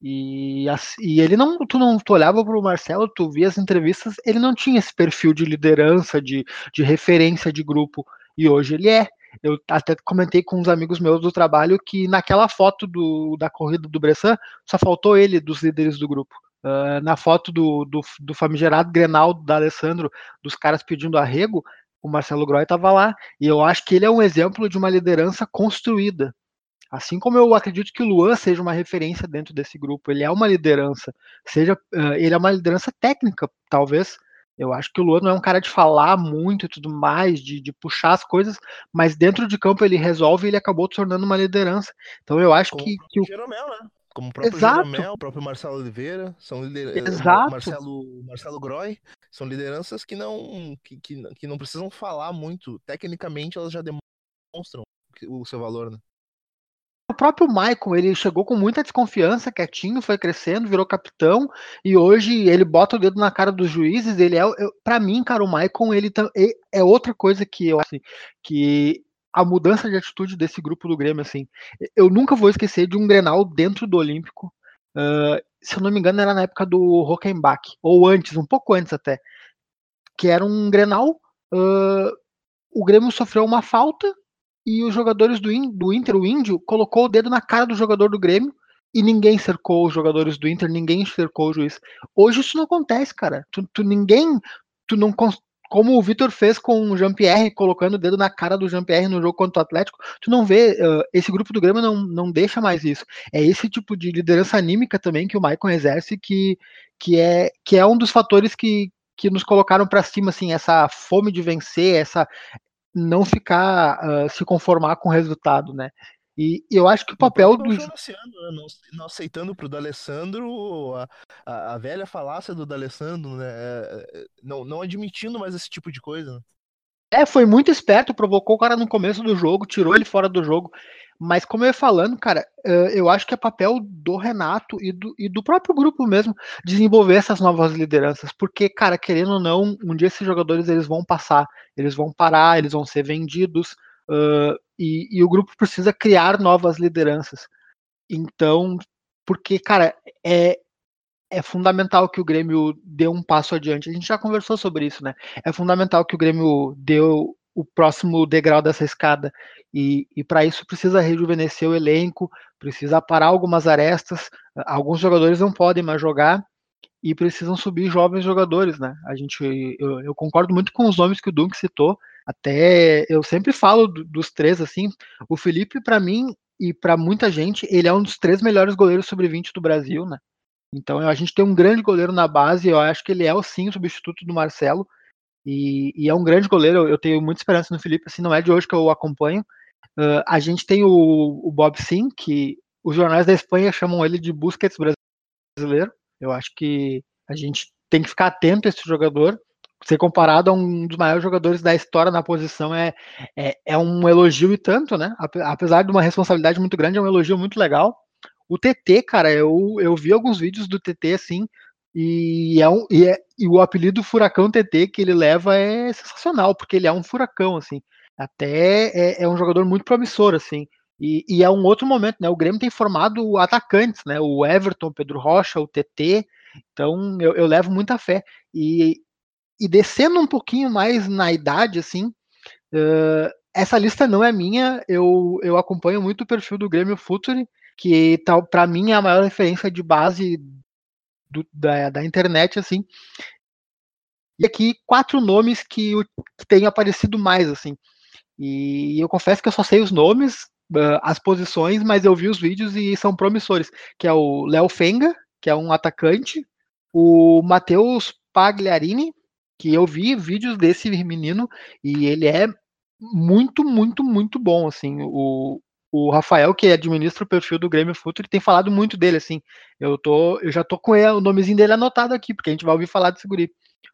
E, e ele não, tu não tu olhava para o Marcelo, tu via as entrevistas, ele não tinha esse perfil de liderança, de, de referência de grupo. E hoje ele é. Eu até comentei com uns amigos meus do trabalho que naquela foto do, da corrida do Bressan só faltou ele dos líderes do grupo. Uh, na foto do, do, do famigerado Grenal da Alessandro, dos caras pedindo arrego, o Marcelo Groy estava lá. E eu acho que ele é um exemplo de uma liderança construída. Assim como eu acredito que o Luan seja uma referência dentro desse grupo, ele é uma liderança, seja uh, ele é uma liderança técnica, talvez. Eu acho que o Luan não é um cara de falar muito e tudo mais, de, de puxar as coisas, mas dentro de campo ele resolve e ele acabou se tornando uma liderança. Então eu acho Como que, que o Jeromel, né? Como o próprio Exato. Jeromel, o próprio Marcelo Oliveira, são lideranças. Exato. Marcelo, Marcelo Groy, são lideranças que não, que, que, que não precisam falar muito. Tecnicamente, elas já demonstram o seu valor, né? O próprio Michael, ele chegou com muita desconfiança, quietinho, foi crescendo, virou capitão, e hoje ele bota o dedo na cara dos juízes, ele é, para mim, cara, o Michael, ele é outra coisa que eu acho que a mudança de atitude desse grupo do Grêmio, assim, eu nunca vou esquecer de um Grenal dentro do Olímpico, uh, se eu não me engano era na época do Rockenbach, ou antes, um pouco antes até, que era um Grenal, uh, o Grêmio sofreu uma falta, e os jogadores do, do Inter, o Índio, colocou o dedo na cara do jogador do Grêmio e ninguém cercou os jogadores do Inter, ninguém cercou o juiz. Hoje isso não acontece, cara. Tu, tu ninguém, tu não como o Vitor fez com o Jean-Pierre, colocando o dedo na cara do Jean-Pierre no jogo contra o Atlético, tu não vê, uh, esse grupo do Grêmio não, não deixa mais isso. É esse tipo de liderança anímica também que o Maicon exerce, que, que, é, que é um dos fatores que, que nos colocaram para cima, assim, essa fome de vencer, essa, não ficar uh, se conformar com o resultado, né? E, eu acho que o papel do. Não, não aceitando pro D'Alessandro a, a, a, velha falácia do D'Alessandro, né? É, é, não, não admitindo mais esse tipo de coisa. Né? É, foi muito esperto, provocou o cara no começo do jogo, tirou ele fora do jogo. Mas como eu ia falando, cara, eu acho que é papel do Renato e do, e do próprio grupo mesmo desenvolver essas novas lideranças, porque, cara, querendo ou não, um dia esses jogadores eles vão passar, eles vão parar, eles vão ser vendidos, uh, e, e o grupo precisa criar novas lideranças. Então, porque, cara, é, é fundamental que o Grêmio dê um passo adiante. A gente já conversou sobre isso, né? É fundamental que o Grêmio dê o, o próximo degrau dessa escada. E, e para isso precisa rejuvenescer o elenco, precisa parar algumas arestas. Alguns jogadores não podem mais jogar e precisam subir jovens jogadores, né? A gente, eu, eu concordo muito com os nomes que o Dunk citou. Até eu sempre falo do, dos três assim. O Felipe, para mim e para muita gente, ele é um dos três melhores goleiros sobre 20 do Brasil, né? Então a gente tem um grande goleiro na base. Eu acho que ele é sim o substituto do Marcelo. E, e, é um grande goleiro, eu tenho muita esperança no Felipe, assim, não é de hoje que eu o acompanho, Uh, a gente tem o, o, Bob Sim, que os jornais da Espanha chamam ele de Busquets brasileiro. Eu acho que a gente tem que ficar atento a esse jogador. Ser comparado a um dos maiores jogadores da história na posição é, é, é um elogio e tanto, né? Apesar de uma responsabilidade muito grande, é um elogio muito legal. O TT, cara, eu, eu vi alguns vídeos do TT assim, e, é um, e, é, e o apelido Furacão TT que ele leva é sensacional, porque ele é um furacão, assim até é, é um jogador muito promissor, assim. E, e, é um outro momento, né? O Grêmio tem formado atacantes, né? O Everton, Pedro Rocha, o TT. Então eu, eu levo muita fé. E, e, descendo um pouquinho mais na idade, assim, uh, essa lista não é minha. Eu, eu acompanho muito o perfil do Grêmio Futuri, que tá, para mim é a maior referência de base do, da, da internet, assim. E aqui quatro nomes que, que têm aparecido mais, assim. E eu confesso que eu só sei os nomes, uh, as posições, mas eu vi os vídeos e são promissores. Que é o Léo Fenga, que é um atacante, o Matheus Pagliarini, que eu vi vídeos desse menino e ele é muito, muito, muito bom, assim. O, o Rafael, que administra o perfil do Grêmio Futuro, tem falado muito dele, assim. Eu, tô, eu já tô com ele, o nomezinho dele anotado aqui, porque a gente vai ouvir falar desse guri.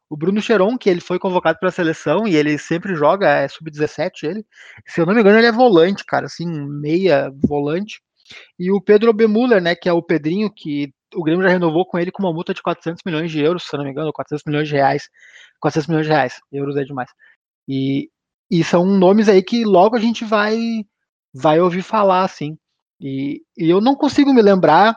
O Bruno Cheron, que ele foi convocado para a seleção e ele sempre joga, é sub-17 ele. Se eu não me engano, ele é volante, cara, assim, meia volante. E o Pedro Bemuller, né, que é o Pedrinho, que o Grêmio já renovou com ele com uma multa de 400 milhões de euros, se não me engano, 400 milhões de reais. 400 milhões de reais, euros é demais. E, e são nomes aí que logo a gente vai vai ouvir falar, assim. E, e eu não consigo me lembrar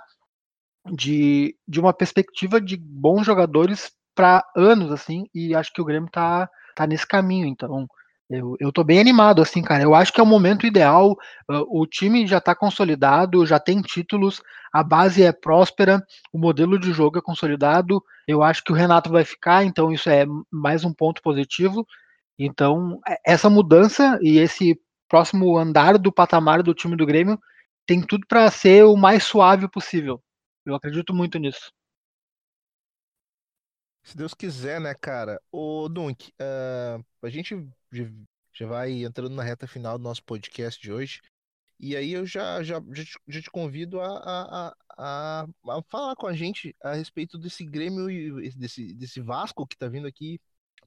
de, de uma perspectiva de bons jogadores para anos, assim, e acho que o Grêmio tá, tá nesse caminho, então eu, eu tô bem animado, assim, cara. Eu acho que é o momento ideal. Uh, o time já tá consolidado, já tem títulos, a base é próspera, o modelo de jogo é consolidado. Eu acho que o Renato vai ficar, então isso é mais um ponto positivo. Então, é, essa mudança e esse próximo andar do patamar do time do Grêmio tem tudo para ser o mais suave possível. Eu acredito muito nisso. Se Deus quiser, né, cara? Ô, Dunk, uh, a gente já vai entrando na reta final do nosso podcast de hoje. E aí eu já, já, já, te, já te convido a, a, a, a, falar com a gente a respeito desse Grêmio e desse, desse Vasco que tá vindo aqui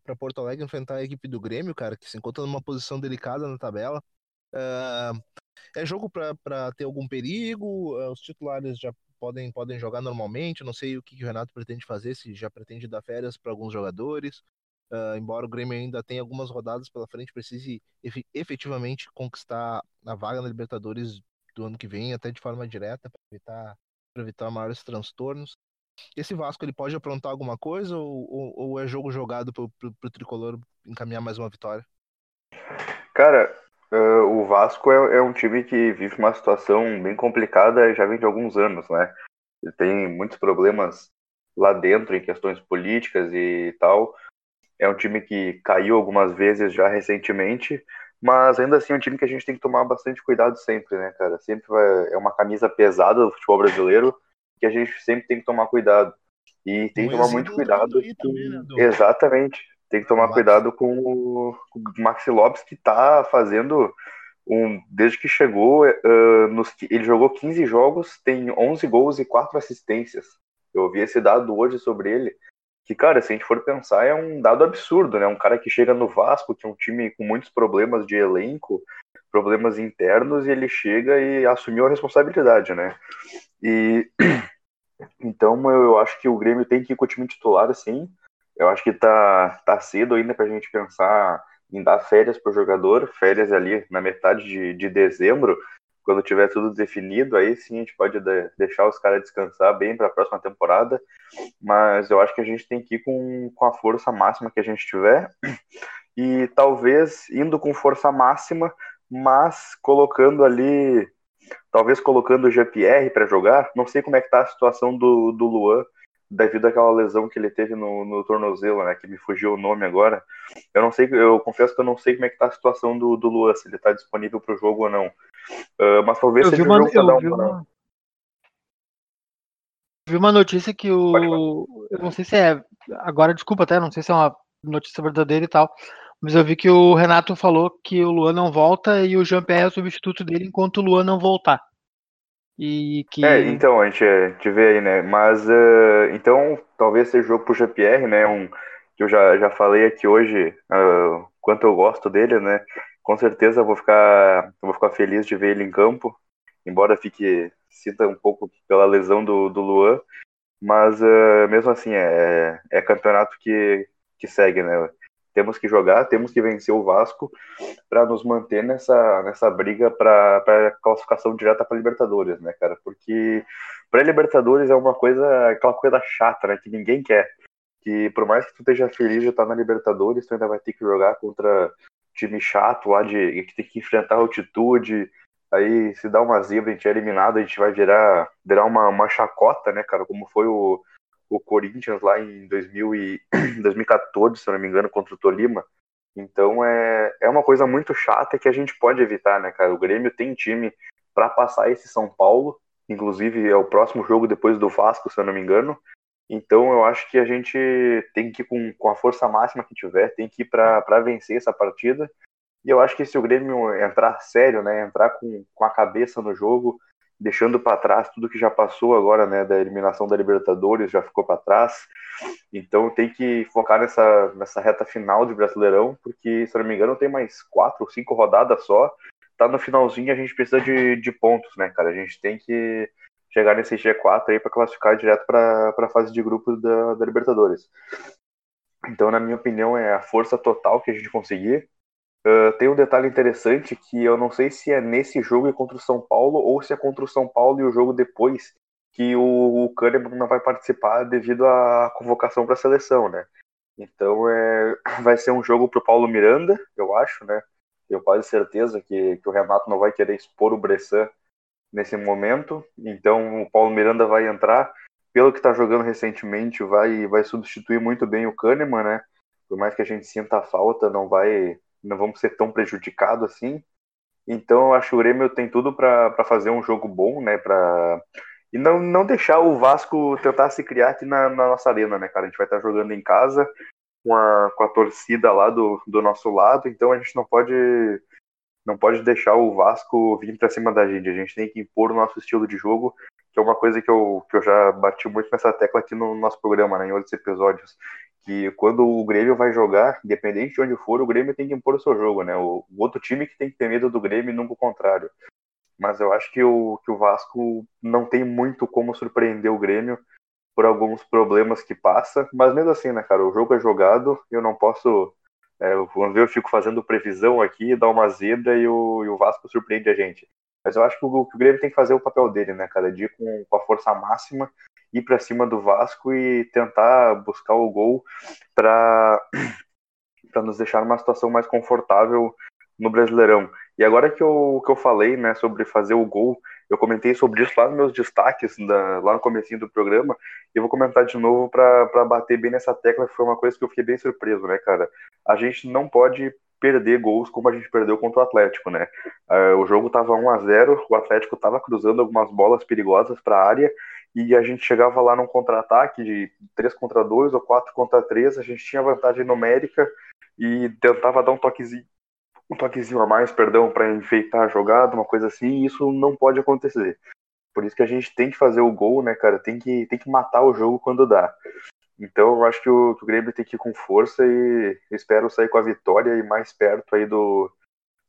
para Porto Alegre enfrentar a equipe do Grêmio, cara, que se encontra numa posição delicada na tabela. Uh, é jogo para ter algum perigo, uh, os titulares já podem, podem jogar normalmente, não sei o que, que o Renato pretende fazer, se já pretende dar férias para alguns jogadores, uh, embora o Grêmio ainda tenha algumas rodadas pela frente, precise efetivamente conquistar a vaga na Libertadores do ano que vem, até de forma direta, para evitar, evitar maiores transtornos. Esse Vasco ele pode aprontar alguma coisa ou, ou, ou é jogo jogado para o tricolor encaminhar mais uma vitória? Cara, uh, o Vasco é, é, um time que vive uma situação bem complicada já vem de alguns anos, né? Ele tem muitos problemas lá dentro em questões políticas e tal. É um time que caiu algumas vezes já recentemente, mas ainda assim é um time que a gente tem que tomar bastante cuidado sempre, né, cara? Sempre vai, é uma camisa pesada do futebol brasileiro que a gente sempre tem que tomar cuidado. E tem que tomar muito cuidado. Também, né, Exatamente. Tem que tomar cuidado com o, com o Maxi Lopes, que tá fazendo um, desde que chegou, uh, nos, ele jogou 15 jogos, tem 11 gols e 4 assistências. Eu ouvi esse dado hoje sobre ele, que, cara, se a gente for pensar, é um dado absurdo, né? Um cara que chega no Vasco, que é um time com muitos problemas de elenco, problemas internos, e ele chega e assumiu a responsabilidade, né? E então eu acho que o Grêmio tem que ir com o time titular, assim. Eu acho que tá, tá cedo ainda pra gente pensar em dar férias pro jogador, férias ali na metade de, de dezembro, quando tiver tudo definido, aí sim a gente pode de, deixar os caras descansar bem para a próxima temporada. Mas eu acho que a gente tem que ir com, com a força máxima que a gente tiver. E talvez indo com força máxima, mas colocando ali talvez colocando o GPR para jogar. Não sei como é que tá a situação do, do Luan, devido àquela lesão que ele teve no, no tornozelo, né? Que me fugiu o nome agora. Eu não sei, eu confesso que eu não sei como é que tá a situação do, do Luan, se ele tá disponível para o jogo ou não. Uh, mas talvez eu seja uma, jogo dar uma. uma... Vi uma notícia que o. Eu não sei se é. Agora, desculpa até, não sei se é uma notícia verdadeira e tal. Mas eu vi que o Renato falou que o Luan não volta e o Jean-Pierre é o substituto dele enquanto o Luan não voltar. E que... É, então, a gente, a gente vê aí, né? Mas, uh, então, talvez seja jogo pro Jean-Pierre, né? Um, que eu já, já falei aqui hoje, uh, quanto eu gosto dele, né? Com certeza vou ficar, vou ficar feliz de ver ele em campo, embora fique, sinta um pouco pela lesão do, do Luan, mas uh, mesmo assim, é, é campeonato que, que segue, né? temos que jogar, temos que vencer o Vasco para nos manter nessa, nessa briga para classificação direta para Libertadores, né, cara? Porque para Libertadores é uma coisa, aquela coisa chata, né, que ninguém quer. Que por mais que tu esteja feliz de estar na Libertadores, tu ainda vai ter que jogar contra time chato lá de que tem que enfrentar a altitude. Aí se dá uma zebra, a gente é eliminado, a gente vai virar, virar uma, uma chacota, né, cara? Como foi o, o Corinthians lá em 2000 e 2014, se eu não me engano, contra o Tolima. Então é, é uma coisa muito chata que a gente pode evitar, né, cara? O Grêmio tem time para passar esse São Paulo, inclusive é o próximo jogo depois do Vasco, se eu não me engano. Então eu acho que a gente tem que ir com, com a força máxima que tiver, tem que ir para vencer essa partida. E eu acho que se o Grêmio entrar sério, né, entrar com, com a cabeça no jogo, deixando para trás tudo que já passou agora, né, da eliminação da Libertadores, já ficou para trás. Então tem que focar nessa, nessa reta final de Brasileirão, porque, se não me engano, tem mais quatro ou cinco rodadas só. Tá no finalzinho, a gente precisa de, de pontos, né, cara? A gente tem que chegar nesse G4 aí para classificar direto para a fase de grupos da, da Libertadores. Então, na minha opinião, é a força total que a gente conseguir. Uh, tem um detalhe interessante que eu não sei se é nesse jogo e contra o São Paulo ou se é contra o São Paulo e o jogo depois que o, o Kahneman não vai participar devido à convocação para a seleção, né? Então é, vai ser um jogo para o Paulo Miranda, eu acho, né? Eu quase certeza que, que o Renato não vai querer expor o Bressan nesse momento. Então o Paulo Miranda vai entrar. Pelo que está jogando recentemente, vai, vai substituir muito bem o Kahneman, né? Por mais que a gente sinta a falta, não vai, não vamos ser tão prejudicados assim. Então eu acho que o Grêmio tem tudo para fazer um jogo bom, né? Para e não, não deixar o Vasco tentar se criar aqui na, na nossa arena, né, cara? A gente vai estar jogando em casa com a, com a torcida lá do, do nosso lado, então a gente não pode não pode deixar o Vasco vir para cima da gente. A gente tem que impor o nosso estilo de jogo, que é uma coisa que eu, que eu já bati muito nessa tecla aqui no nosso programa, né, em outros episódios. Que quando o Grêmio vai jogar, independente de onde for, o Grêmio tem que impor o seu jogo, né? O, o outro time que tem que ter medo do Grêmio e nunca o contrário. Mas eu acho que o, que o Vasco não tem muito como surpreender o Grêmio por alguns problemas que passa. Mas mesmo assim, né, cara? O jogo é jogado, eu não posso é, vamos ver, eu fico fazendo previsão aqui, dá uma zebra e o, e o Vasco surpreende a gente. Mas eu acho que o, que o Grêmio tem que fazer o papel dele, né? Cada dia com, com a força máxima, ir para cima do Vasco e tentar buscar o gol para nos deixar numa situação mais confortável no Brasileirão. E agora que eu, que eu falei né, sobre fazer o gol, eu comentei sobre isso lá nos meus destaques, da, lá no comecinho do programa, e eu vou comentar de novo para bater bem nessa tecla, que foi uma coisa que eu fiquei bem surpreso, né, cara? A gente não pode perder gols como a gente perdeu contra o Atlético, né? Uh, o jogo tava 1 a 0 o Atlético tava cruzando algumas bolas perigosas para a área, e a gente chegava lá num contra-ataque de 3 contra 2 ou 4 contra 3, a gente tinha vantagem numérica e tentava dar um toquezinho um toquezinho a mais, perdão, para enfeitar a jogada, uma coisa assim, isso não pode acontecer. Por isso que a gente tem que fazer o gol, né, cara? Tem que, tem que matar o jogo quando dá. Então eu acho que o, que o Grêmio tem que ir com força e espero sair com a vitória e mais perto aí do,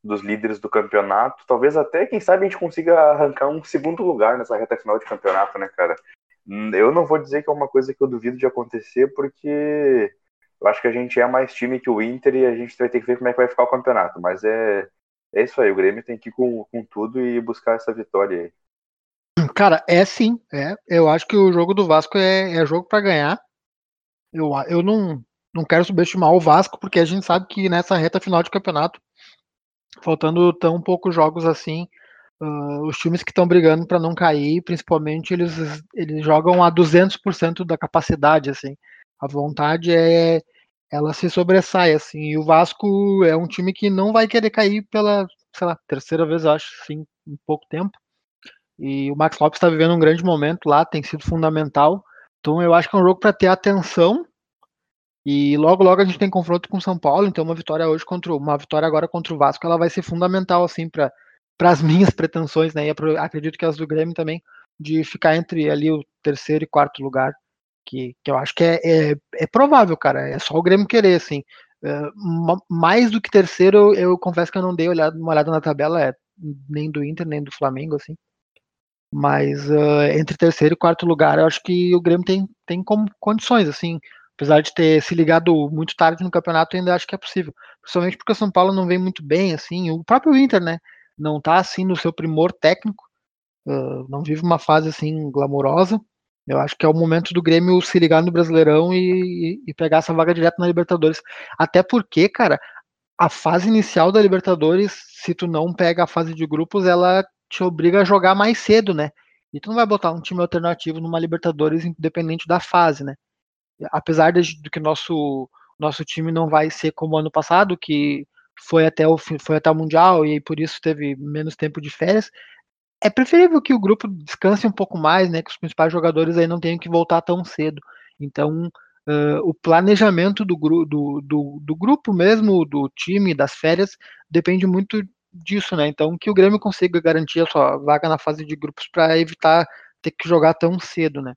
dos líderes do campeonato. Talvez até, quem sabe, a gente consiga arrancar um segundo lugar nessa reta final de campeonato, né, cara? Eu não vou dizer que é uma coisa que eu duvido de acontecer, porque eu acho que a gente é mais time que o Inter e a gente vai ter que ver como é que vai ficar o campeonato. Mas é, é isso aí, o Grêmio tem que ir com, com tudo e buscar essa vitória aí. Cara, é sim. É. Eu acho que o jogo do Vasco é, é jogo para ganhar. Eu, eu não, não quero subestimar o Vasco, porque a gente sabe que nessa reta final de campeonato, faltando tão poucos jogos assim, uh, os times que estão brigando para não cair, principalmente, eles, eles jogam a 200% da capacidade, assim. A vontade é ela se sobressai assim. E o Vasco é um time que não vai querer cair pela, sei lá, terceira vez, acho, sim, em pouco tempo. E o Max Lopes está vivendo um grande momento lá, tem sido fundamental. Então eu acho que é um jogo para ter atenção. E logo logo a gente tem confronto com o São Paulo, então uma vitória hoje contra uma vitória agora contra o Vasco, ela vai ser fundamental assim para as minhas pretensões, né? E acredito que as do Grêmio também de ficar entre ali o terceiro e quarto lugar que, que eu acho que é, é, é, provável, cara. É só o Grêmio querer, assim. É, mais do que terceiro, eu, eu, confesso que eu não dei olhada, uma olhada na tabela, é, nem do Inter, nem do Flamengo, assim. Mas uh, entre terceiro e quarto lugar, eu acho que o Grêmio tem, tem como condições, assim. Apesar de ter se ligado muito tarde no campeonato, ainda acho que é possível. Principalmente porque o São Paulo não vem muito bem, assim. O próprio Inter, né? Não tá, assim, no seu primor técnico. Uh, não vive uma fase, assim, glamourosa. Eu acho que é o momento do Grêmio se ligar no Brasileirão e, e pegar essa vaga direto na Libertadores. Até porque, cara, a fase inicial da Libertadores, se tu não pega a fase de grupos, ela te obriga a jogar mais cedo, né? E tu não vai botar um time alternativo numa Libertadores independente da fase, né? Apesar de, de que nosso nosso time não vai ser como ano passado, que foi até o foi até o mundial e por isso teve menos tempo de férias é preferível que o grupo descanse um pouco mais, né? Que os principais jogadores aí não tenham que voltar tão cedo. Então, uh, o planejamento do, do, do, do, grupo mesmo, do time, das férias, depende muito disso, né? Então, que o Grêmio consiga garantir a sua vaga na fase de grupos para evitar ter que jogar tão cedo, né?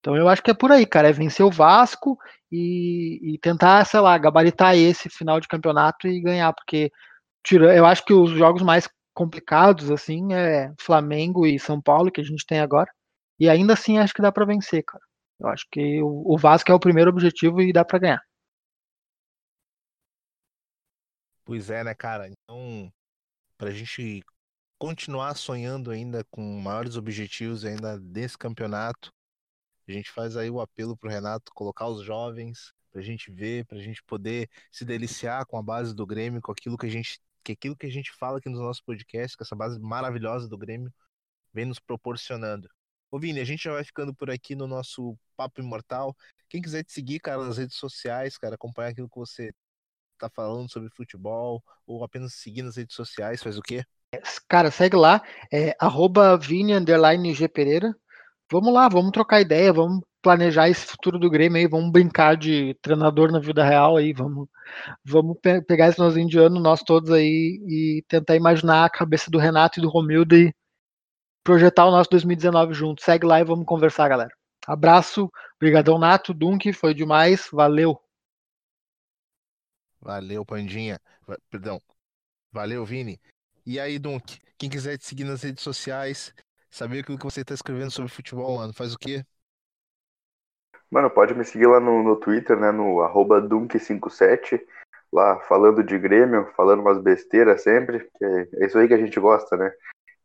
Então eu acho que é por aí, cara, é vencer o Vasco e, e tentar, sei lá, gabaritar esse final de campeonato e ganhar, porque eu acho que os jogos mais complicados, assim, é Flamengo e São Paulo, que a gente tem agora, e ainda assim acho que dá para vencer, cara. Eu acho que o, Vasco é o primeiro objetivo e dá para ganhar. Pois é, né, cara? Então, pra gente continuar sonhando ainda com maiores objetivos ainda desse campeonato, a gente faz aí o apelo pro Renato colocar os jovens pra gente ver, pra gente poder se deliciar com a base do Grêmio, com aquilo que a gente que aquilo que a gente fala aqui nos nossos podcasts, com essa base maravilhosa do Grêmio, vem nos proporcionando. Ô Vini, a gente já vai ficando por aqui no nosso Papo Imortal. Quem quiser te seguir, cara, nas redes sociais, cara, acompanhar aquilo que você tá falando sobre futebol, ou apenas seguir nas redes sociais, faz o quê? Cara, segue lá, é arroba Vini G Pereira. Vamos lá, vamos trocar ideia, vamos planejar esse futuro do Grêmio aí, vamos brincar de treinador na vida real aí, vamos, vamos pe pegar esse finalzinho de ano, nós todos aí, e tentar imaginar a cabeça do Renato e do Romildo e projetar o nosso 2019 junto. Segue lá e vamos conversar, galera. Abraço, brigadão Nato, Dunk, foi demais, valeu. Valeu, Pandinha. Perdão. Valeu, Vini. E aí, Dunk, quem quiser te seguir nas redes sociais, saber aquilo que você está escrevendo sobre futebol, mano, faz o quê? Mano, pode me seguir lá no, no Twitter, né, no arroba Dunk57, lá falando de Grêmio, falando umas besteiras sempre, que é, isso aí que a gente gosta, né?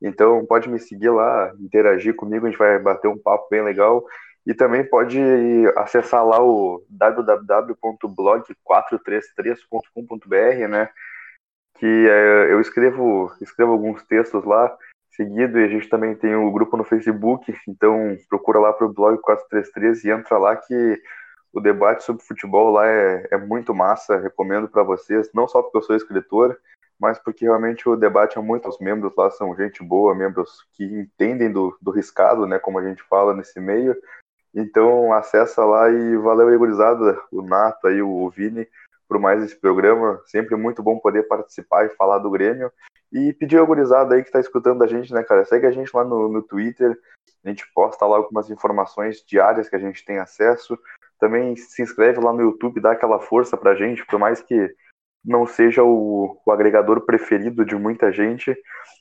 Então pode me seguir lá, interagir comigo, a gente vai bater um papo bem legal. E também pode acessar lá o www.blog433.com.br, né? Que é, eu escrevo, escrevo alguns textos lá seguido e a gente também tem o um grupo no Facebook, então procura lá para o blog 433 e entra lá que o debate sobre futebol lá é, é muito massa, recomendo para vocês, não só porque eu sou escritor, mas porque realmente o debate é muito, os membros lá são gente boa, membros que entendem do, do riscado, né, como a gente fala nesse meio. Então acessa lá e valeu aí, gurizada, o Nato aí, o Vini, por mais esse programa. Sempre muito bom poder participar e falar do Grêmio. E pedir a gurizada aí que está escutando a gente, né, cara, segue a gente lá no, no Twitter, a gente posta lá algumas informações diárias que a gente tem acesso. Também se inscreve lá no YouTube, dá aquela força pra gente, por mais que não seja o, o, agregador preferido de muita gente,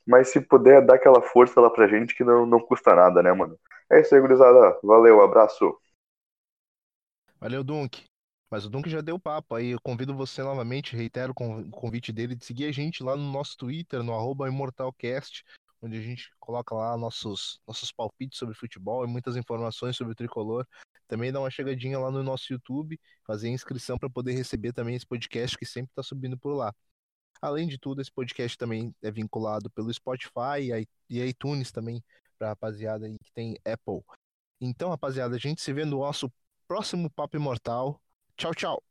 mas se puder dar aquela força lá pra gente que não, não custa nada, né, mano? É isso aí, gurizada. Valeu, abraço. Valeu, Dunk. Mas o Dunk já deu papo aí. Eu convido você novamente, reitero o convite dele de seguir a gente lá no nosso Twitter, no arroba ImortalCast, onde a gente coloca lá nossos, nossos palpites sobre futebol e muitas informações sobre o tricolor. Também dá uma chegadinha lá no nosso YouTube, fazer inscrição para poder receber também esse podcast que sempre está subindo por lá. Além de tudo, esse podcast também é vinculado pelo Spotify e iTunes também, para rapaziada aí que tem Apple. Então, rapaziada, a gente se vê no nosso próximo Papo Imortal. Tchau, tchau.